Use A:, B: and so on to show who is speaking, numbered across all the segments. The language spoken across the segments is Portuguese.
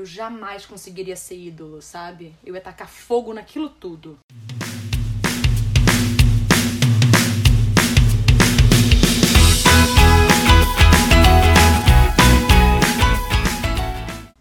A: eu jamais conseguiria ser ídolo, sabe? Eu ia tacar fogo naquilo tudo.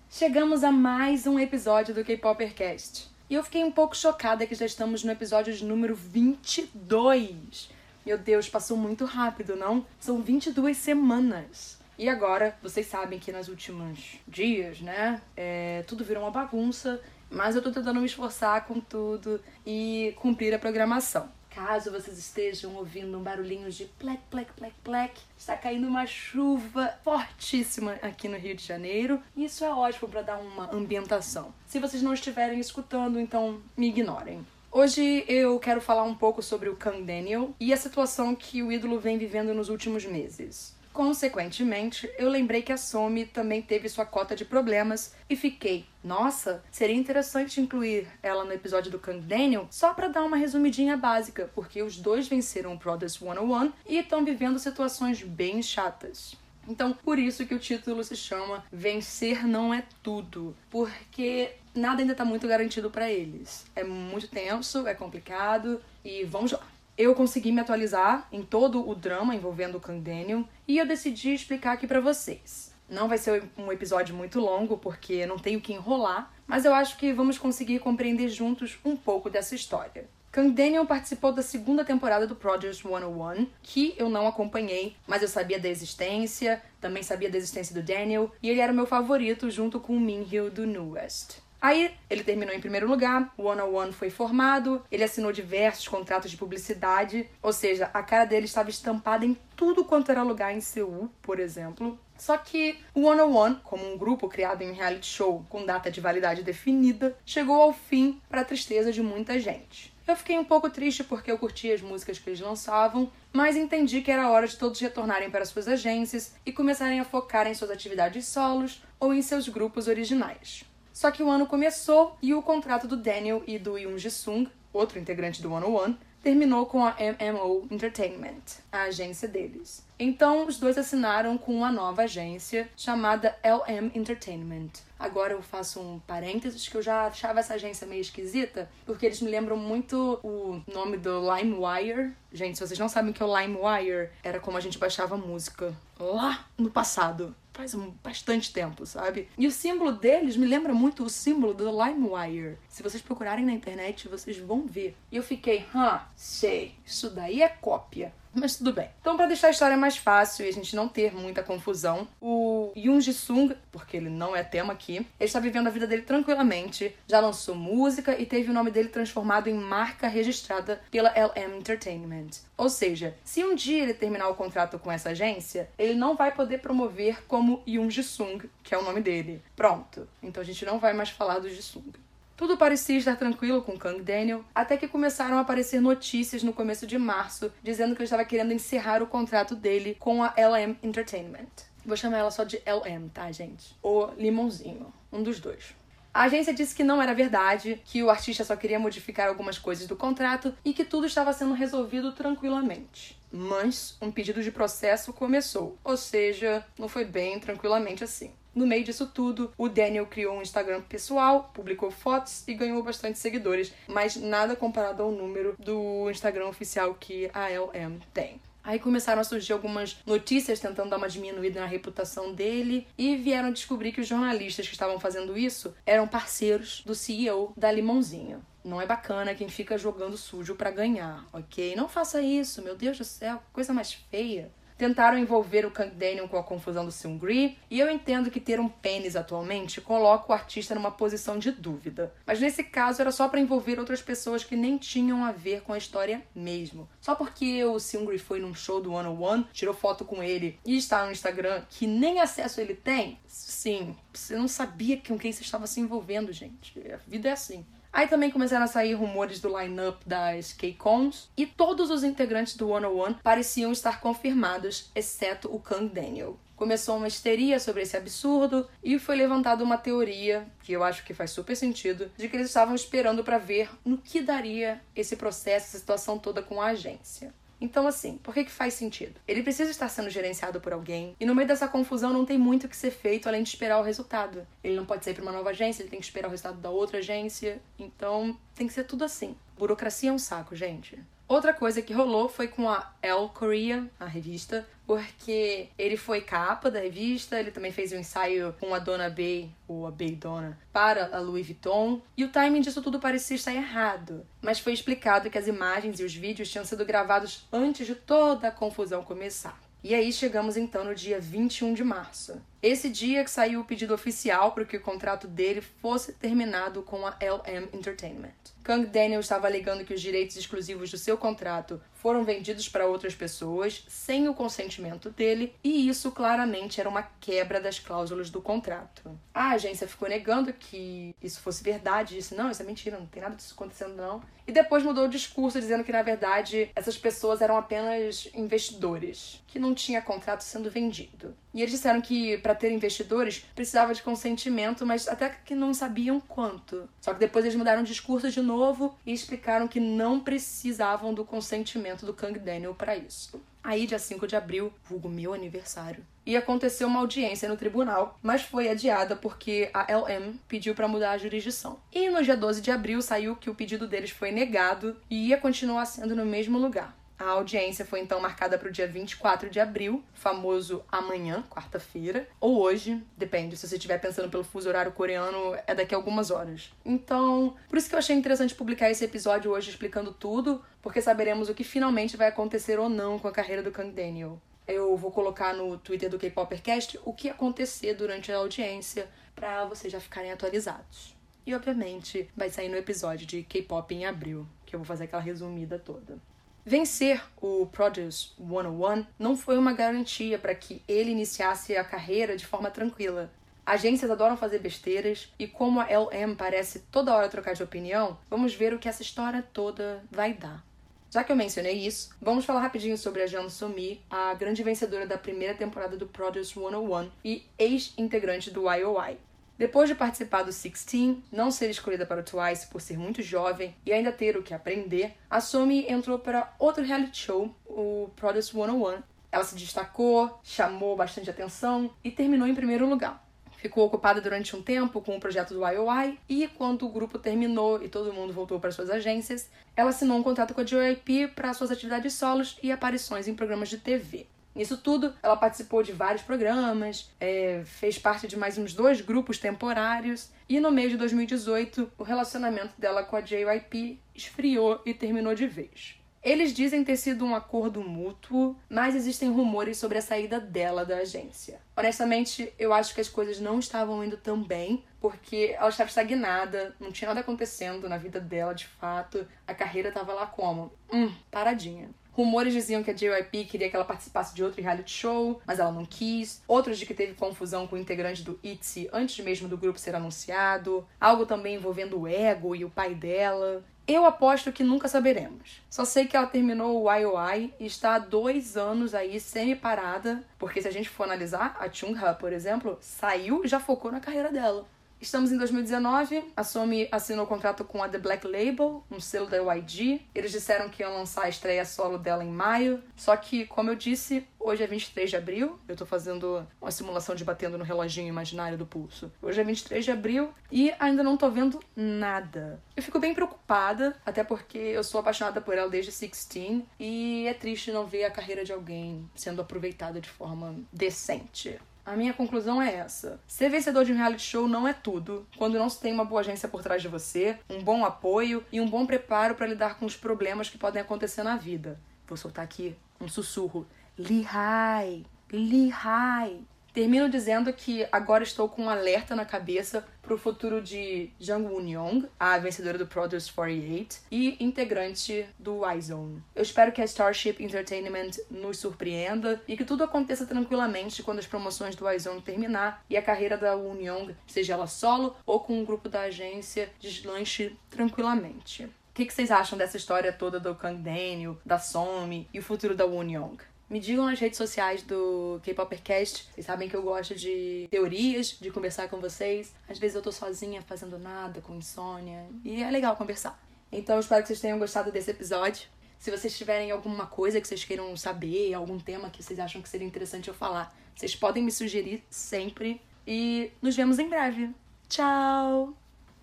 A: Chegamos a mais um episódio do K-Popercast. E eu fiquei um pouco chocada que já estamos no episódio de número 22. Meu Deus, passou muito rápido, não? São 22 semanas. E agora, vocês sabem que nos últimos dias, né, é, tudo virou uma bagunça, mas eu tô tentando me esforçar com tudo e cumprir a programação. Caso vocês estejam ouvindo um barulhinho de plec, plec, plec, plec, está caindo uma chuva fortíssima aqui no Rio de Janeiro. Isso é ótimo para dar uma ambientação. Se vocês não estiverem escutando, então me ignorem. Hoje eu quero falar um pouco sobre o Kang Daniel e a situação que o ídolo vem vivendo nos últimos meses. Consequentemente, eu lembrei que a Somi também teve sua cota de problemas e fiquei, nossa, seria interessante incluir ela no episódio do Kang Daniel só para dar uma resumidinha básica, porque os dois venceram o Brothers 101 e estão vivendo situações bem chatas. Então, por isso que o título se chama Vencer não é tudo, porque nada ainda tá muito garantido para eles. É muito tenso, é complicado e vamos lá eu consegui me atualizar em todo o drama envolvendo o Kang Daniel e eu decidi explicar aqui para vocês. Não vai ser um episódio muito longo porque não tenho que enrolar, mas eu acho que vamos conseguir compreender juntos um pouco dessa história. Kang Daniel participou da segunda temporada do Project 101, que eu não acompanhei, mas eu sabia da existência, também sabia da existência do Daniel, e ele era o meu favorito junto com o Minhyuk do New West. Aí ele terminou em primeiro lugar, o One on One foi formado, ele assinou diversos contratos de publicidade, ou seja, a cara dele estava estampada em tudo quanto era lugar em Seul, por exemplo. Só que o One on One, como um grupo criado em um reality show com data de validade definida, chegou ao fim para a tristeza de muita gente. Eu fiquei um pouco triste porque eu curtia as músicas que eles lançavam, mas entendi que era hora de todos retornarem para suas agências e começarem a focar em suas atividades solos ou em seus grupos originais. Só que o ano começou e o contrato do Daniel e do Yoon Ji-sung, outro integrante do 101, terminou com a MMO Entertainment, a agência deles. Então, os dois assinaram com uma nova agência chamada LM Entertainment. Agora eu faço um parênteses que eu já achava essa agência meio esquisita, porque eles me lembram muito o nome do LimeWire. Gente, se vocês não sabem o que é o LimeWire, era como a gente baixava música lá no passado faz bastante tempo, sabe? E o símbolo deles me lembra muito o símbolo do LimeWire. Se vocês procurarem na internet, vocês vão ver. E eu fiquei, hã, sei, isso daí é cópia. Mas tudo bem. Então, para deixar a história mais fácil e a gente não ter muita confusão, o Yoon Ji-sung, porque ele não é tema aqui, ele está vivendo a vida dele tranquilamente, já lançou música e teve o nome dele transformado em marca registrada pela LM Entertainment. Ou seja, se um dia ele terminar o contrato com essa agência, ele não vai poder promover como Yoon Ji-sung, que é o nome dele. Pronto. Então a gente não vai mais falar do Ji-sung. Tudo parecia estar tranquilo com Kang Daniel, até que começaram a aparecer notícias no começo de março dizendo que ele estava querendo encerrar o contrato dele com a LM Entertainment. Vou chamar ela só de LM, tá, gente? Ou Limãozinho, um dos dois. A agência disse que não era verdade, que o artista só queria modificar algumas coisas do contrato e que tudo estava sendo resolvido tranquilamente. Mas um pedido de processo começou, ou seja, não foi bem tranquilamente assim. No meio disso tudo, o Daniel criou um Instagram pessoal, publicou fotos e ganhou bastante seguidores, mas nada comparado ao número do Instagram oficial que a LM tem. Aí começaram a surgir algumas notícias tentando dar uma diminuída na reputação dele e vieram descobrir que os jornalistas que estavam fazendo isso eram parceiros do CEO da Limãozinho. Não é bacana quem fica jogando sujo para ganhar, ok? Não faça isso, meu Deus do céu, coisa mais feia tentaram envolver o Kang Daniel com a confusão do Seungri, e eu entendo que ter um pênis atualmente coloca o artista numa posição de dúvida. Mas nesse caso era só para envolver outras pessoas que nem tinham a ver com a história mesmo. Só porque o Seungri foi num show do One One, tirou foto com ele e está no Instagram que nem acesso ele tem, sim, você não sabia com quem você estava se envolvendo, gente. A vida é assim. Aí também começaram a sair rumores do line-up das K-Cons e todos os integrantes do 101 pareciam estar confirmados, exceto o Kang Daniel. Começou uma histeria sobre esse absurdo e foi levantada uma teoria, que eu acho que faz super sentido, de que eles estavam esperando para ver no que daria esse processo, essa situação toda com a agência. Então, assim, por que, que faz sentido? Ele precisa estar sendo gerenciado por alguém, e no meio dessa confusão não tem muito o que ser feito além de esperar o resultado. Ele não pode sair para uma nova agência, ele tem que esperar o resultado da outra agência, então tem que ser tudo assim. Burocracia é um saco, gente. Outra coisa que rolou foi com a Elle Korea, a revista, porque ele foi capa da revista, ele também fez um ensaio com a Dona Bey, ou a Bey Dona, para a Louis Vuitton, e o timing disso tudo parecia estar errado. Mas foi explicado que as imagens e os vídeos tinham sido gravados antes de toda a confusão começar. E aí chegamos então no dia 21 de março. Esse dia que saiu o pedido oficial para que o contrato dele fosse terminado com a LM Entertainment. Kang Daniel estava alegando que os direitos exclusivos do seu contrato foram vendidos para outras pessoas sem o consentimento dele, e isso claramente era uma quebra das cláusulas do contrato. A agência ficou negando que isso fosse verdade, disse: não, isso é mentira, não tem nada disso acontecendo, não. E depois mudou o discurso, dizendo que na verdade essas pessoas eram apenas investidores, que não tinha contrato sendo vendido. E eles disseram que para ter investidores precisava de consentimento, mas até que não sabiam quanto. Só que depois eles mudaram o discurso de novo e explicaram que não precisavam do consentimento do Kang Daniel para isso. Aí, dia 5 de abril, vulgo meu aniversário, e aconteceu uma audiência no tribunal, mas foi adiada porque a LM pediu para mudar a jurisdição. E no dia 12 de abril saiu que o pedido deles foi negado e ia continuar sendo no mesmo lugar. A audiência foi então marcada para o dia 24 de abril, famoso amanhã, quarta-feira, ou hoje, depende, se você estiver pensando pelo fuso horário coreano, é daqui a algumas horas. Então, por isso que eu achei interessante publicar esse episódio hoje explicando tudo, porque saberemos o que finalmente vai acontecer ou não com a carreira do Kang Daniel. Eu vou colocar no Twitter do K-Popercast o que acontecer durante a audiência para vocês já ficarem atualizados. E obviamente vai sair no episódio de K-pop em abril, que eu vou fazer aquela resumida toda. Vencer o Produce 101 não foi uma garantia para que ele iniciasse a carreira de forma tranquila. Agências adoram fazer besteiras e como a LM parece toda hora trocar de opinião, vamos ver o que essa história toda vai dar. Já que eu mencionei isso, vamos falar rapidinho sobre a Jeon Somi, a grande vencedora da primeira temporada do Produce 101 e ex-integrante do YOI. Depois de participar do Sixteen, não ser escolhida para o Twice por ser muito jovem e ainda ter o que aprender, a Somi entrou para outro reality show, o Produce 101. Ela se destacou, chamou bastante atenção e terminou em primeiro lugar. Ficou ocupada durante um tempo com o projeto do IOI e, quando o grupo terminou e todo mundo voltou para suas agências, ela assinou um contrato com a JYP para suas atividades solos e aparições em programas de TV. Nisso tudo, ela participou de vários programas, é, fez parte de mais uns dois grupos temporários, e no mês de 2018, o relacionamento dela com a JYP esfriou e terminou de vez. Eles dizem ter sido um acordo mútuo, mas existem rumores sobre a saída dela da agência. Honestamente, eu acho que as coisas não estavam indo tão bem, porque ela estava estagnada, não tinha nada acontecendo na vida dela de fato, a carreira estava lá como? Hum, paradinha. Rumores diziam que a JYP queria que ela participasse de outro reality show, mas ela não quis. Outros de que teve confusão com o integrante do ITZY antes mesmo do grupo ser anunciado. Algo também envolvendo o Ego e o pai dela. Eu aposto que nunca saberemos. Só sei que ela terminou o YOI e está há dois anos aí semi-parada, porque se a gente for analisar, a Chung-ha, por exemplo, saiu e já focou na carreira dela. Estamos em 2019, a Sony assinou o contrato com a The Black Label, um selo da YG. Eles disseram que iam lançar a estreia solo dela em maio. Só que, como eu disse, hoje é 23 de abril. Eu tô fazendo uma simulação de batendo no reloginho imaginário do pulso. Hoje é 23 de abril e ainda não tô vendo nada. Eu fico bem preocupada, até porque eu sou apaixonada por ela desde 16 e é triste não ver a carreira de alguém sendo aproveitada de forma decente. A minha conclusão é essa. Ser vencedor de um reality show não é tudo, quando não se tem uma boa agência por trás de você, um bom apoio e um bom preparo para lidar com os problemas que podem acontecer na vida. Vou soltar aqui um sussurro. Lihai! Lihai! Termino dizendo que agora estou com um alerta na cabeça para o futuro de Jang Woon-young, a vencedora do Produce 48 e integrante do iZone. Eu espero que a Starship Entertainment nos surpreenda e que tudo aconteça tranquilamente quando as promoções do iZone terminar e a carreira da Woon-young, seja ela solo ou com um grupo da agência, deslanche tranquilamente. O que, que vocês acham dessa história toda do Kang Daniel, da Somi e o futuro da Woon-young? Me digam nas redes sociais do K-Popercast. Vocês sabem que eu gosto de teorias, de conversar com vocês. Às vezes eu tô sozinha fazendo nada, com insônia. E é legal conversar. Então eu espero que vocês tenham gostado desse episódio. Se vocês tiverem alguma coisa que vocês queiram saber, algum tema que vocês acham que seria interessante eu falar, vocês podem me sugerir sempre. E nos vemos em breve. Tchau!